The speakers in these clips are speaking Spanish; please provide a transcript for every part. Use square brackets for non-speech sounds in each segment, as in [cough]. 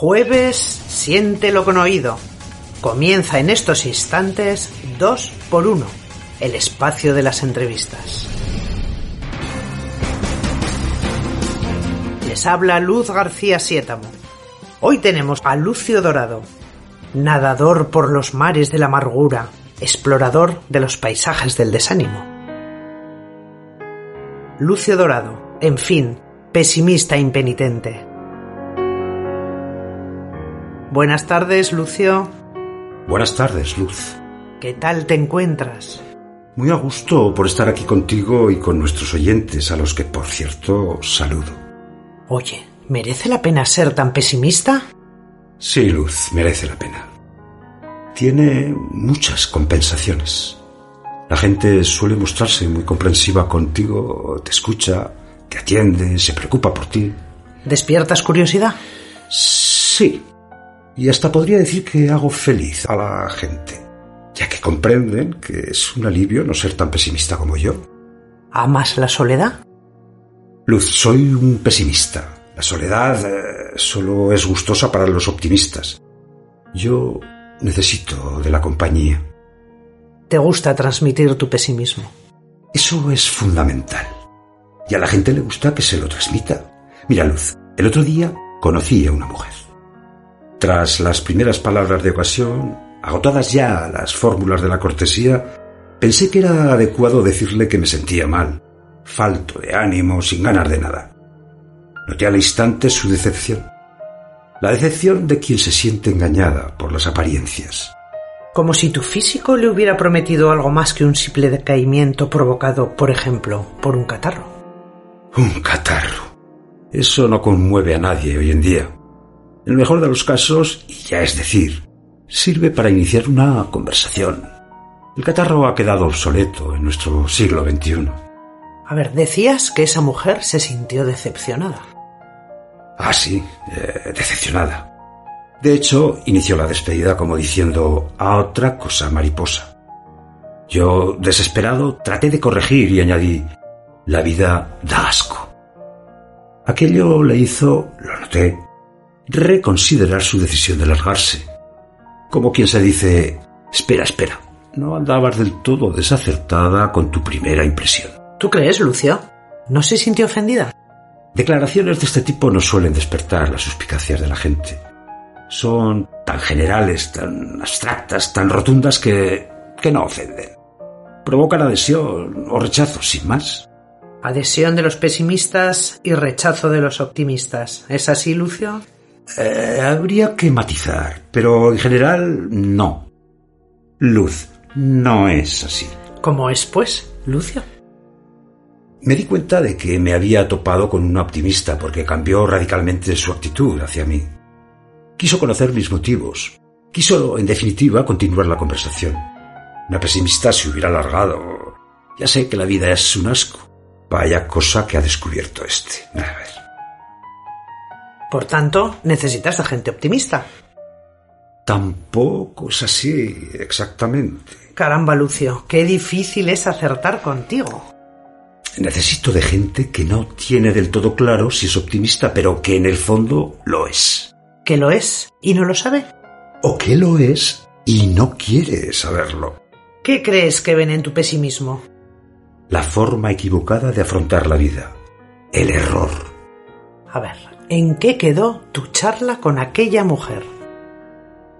Jueves, siéntelo con oído. Comienza en estos instantes 2 por 1 el espacio de las entrevistas. Les habla Luz García Siétamo. Hoy tenemos a Lucio Dorado, nadador por los mares de la amargura, explorador de los paisajes del desánimo. Lucio Dorado, en fin, pesimista impenitente. Buenas tardes, Lucio. Buenas tardes, Luz. ¿Qué tal te encuentras? Muy a gusto por estar aquí contigo y con nuestros oyentes, a los que, por cierto, saludo. Oye, ¿merece la pena ser tan pesimista? Sí, Luz, merece la pena. Tiene muchas compensaciones. La gente suele mostrarse muy comprensiva contigo, te escucha, te atiende, se preocupa por ti. ¿Despiertas curiosidad? Sí. Y hasta podría decir que hago feliz a la gente, ya que comprenden que es un alivio no ser tan pesimista como yo. ¿Amas la soledad? Luz, soy un pesimista. La soledad eh, solo es gustosa para los optimistas. Yo necesito de la compañía. ¿Te gusta transmitir tu pesimismo? Eso es fundamental. Y a la gente le gusta que se lo transmita. Mira, Luz, el otro día conocí a una mujer. Tras las primeras palabras de ocasión, agotadas ya las fórmulas de la cortesía, pensé que era adecuado decirle que me sentía mal, falto de ánimo, sin ganas de nada. Noté al instante su decepción. La decepción de quien se siente engañada por las apariencias. Como si tu físico le hubiera prometido algo más que un simple decaimiento provocado, por ejemplo, por un catarro. Un catarro. Eso no conmueve a nadie hoy en día. En el mejor de los casos, y ya es decir, sirve para iniciar una conversación. El catarro ha quedado obsoleto en nuestro siglo XXI. A ver, decías que esa mujer se sintió decepcionada. Ah, sí, eh, decepcionada. De hecho, inició la despedida como diciendo a otra cosa mariposa. Yo, desesperado, traté de corregir y añadí, la vida da asco. Aquello le hizo, lo noté, reconsiderar su decisión de largarse. Como quien se dice, espera, espera, no andabas del todo desacertada con tu primera impresión. ¿Tú crees, Lucio? ¿No se sintió ofendida? Declaraciones de este tipo no suelen despertar las suspicacias de la gente. Son tan generales, tan abstractas, tan rotundas que, que no ofenden. Provocan adhesión o rechazo, sin más. Adhesión de los pesimistas y rechazo de los optimistas. ¿Es así, Lucio? Eh, habría que matizar, pero en general no. Luz, no es así. ¿Cómo es, pues, Lucio? Me di cuenta de que me había topado con una optimista porque cambió radicalmente su actitud hacia mí. Quiso conocer mis motivos. Quiso, en definitiva, continuar la conversación. Una pesimista se hubiera alargado. Ya sé que la vida es un asco. Vaya cosa que ha descubierto este. Por tanto, necesitas a gente optimista. Tampoco es así exactamente. Caramba, Lucio, qué difícil es acertar contigo. Necesito de gente que no tiene del todo claro si es optimista, pero que en el fondo lo es. ¿Que lo es y no lo sabe? O que lo es y no quiere saberlo. ¿Qué crees que ven en tu pesimismo? La forma equivocada de afrontar la vida. El error. A ver, ¿en qué quedó tu charla con aquella mujer?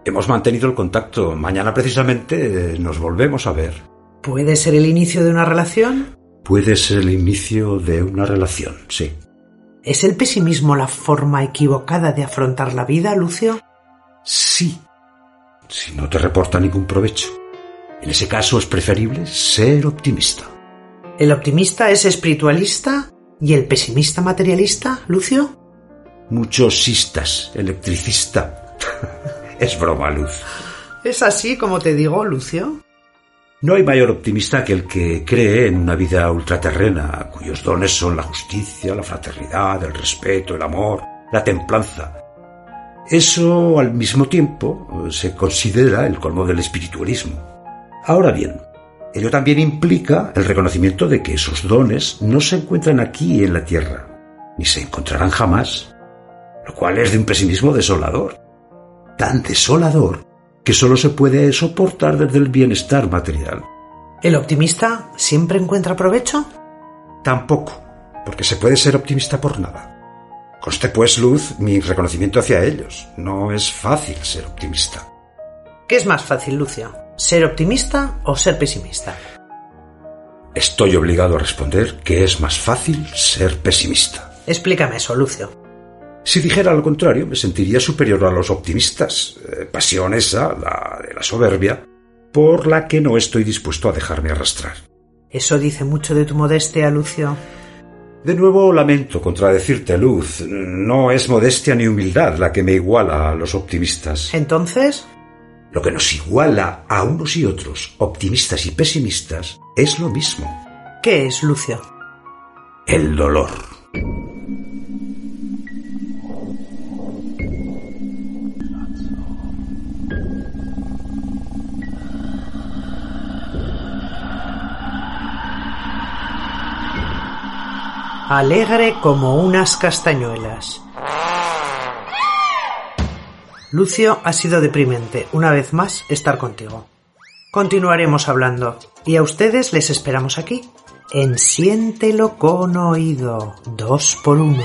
Hemos mantenido el contacto. Mañana precisamente nos volvemos a ver. ¿Puede ser el inicio de una relación? Puede ser el inicio de una relación, sí. ¿Es el pesimismo la forma equivocada de afrontar la vida, Lucio? Sí. Si no te reporta ningún provecho. En ese caso es preferible ser optimista. ¿El optimista es espiritualista y el pesimista materialista, Lucio? Muchos sistas, electricista. [laughs] es broma, Luz. ¿Es así como te digo, Lucio? No hay mayor optimista que el que cree en una vida ultraterrena, cuyos dones son la justicia, la fraternidad, el respeto, el amor, la templanza. Eso, al mismo tiempo, se considera el colmo del espiritualismo. Ahora bien, ello también implica el reconocimiento de que esos dones no se encuentran aquí en la Tierra, ni se encontrarán jamás, lo cual es de un pesimismo desolador. Tan desolador que solo se puede soportar desde el bienestar material. ¿El optimista siempre encuentra provecho? Tampoco, porque se puede ser optimista por nada. Conste pues, Luz, mi reconocimiento hacia ellos. No es fácil ser optimista. ¿Qué es más fácil, Lucio? ¿Ser optimista o ser pesimista? Estoy obligado a responder que es más fácil ser pesimista. Explícame eso, Lucio. Si dijera lo contrario, me sentiría superior a los optimistas. Eh, pasión esa, la de la soberbia, por la que no estoy dispuesto a dejarme arrastrar. Eso dice mucho de tu modestia, Lucio. De nuevo lamento contradecirte, Luz. No es modestia ni humildad la que me iguala a los optimistas. Entonces, Lo que nos iguala a unos y otros, optimistas y pesimistas, es lo mismo. ¿qué es, Lucio? El dolor. Alegre como unas castañuelas. Lucio, ha sido deprimente, una vez más, estar contigo. Continuaremos hablando, y a ustedes les esperamos aquí, en Siéntelo con oído, dos por uno.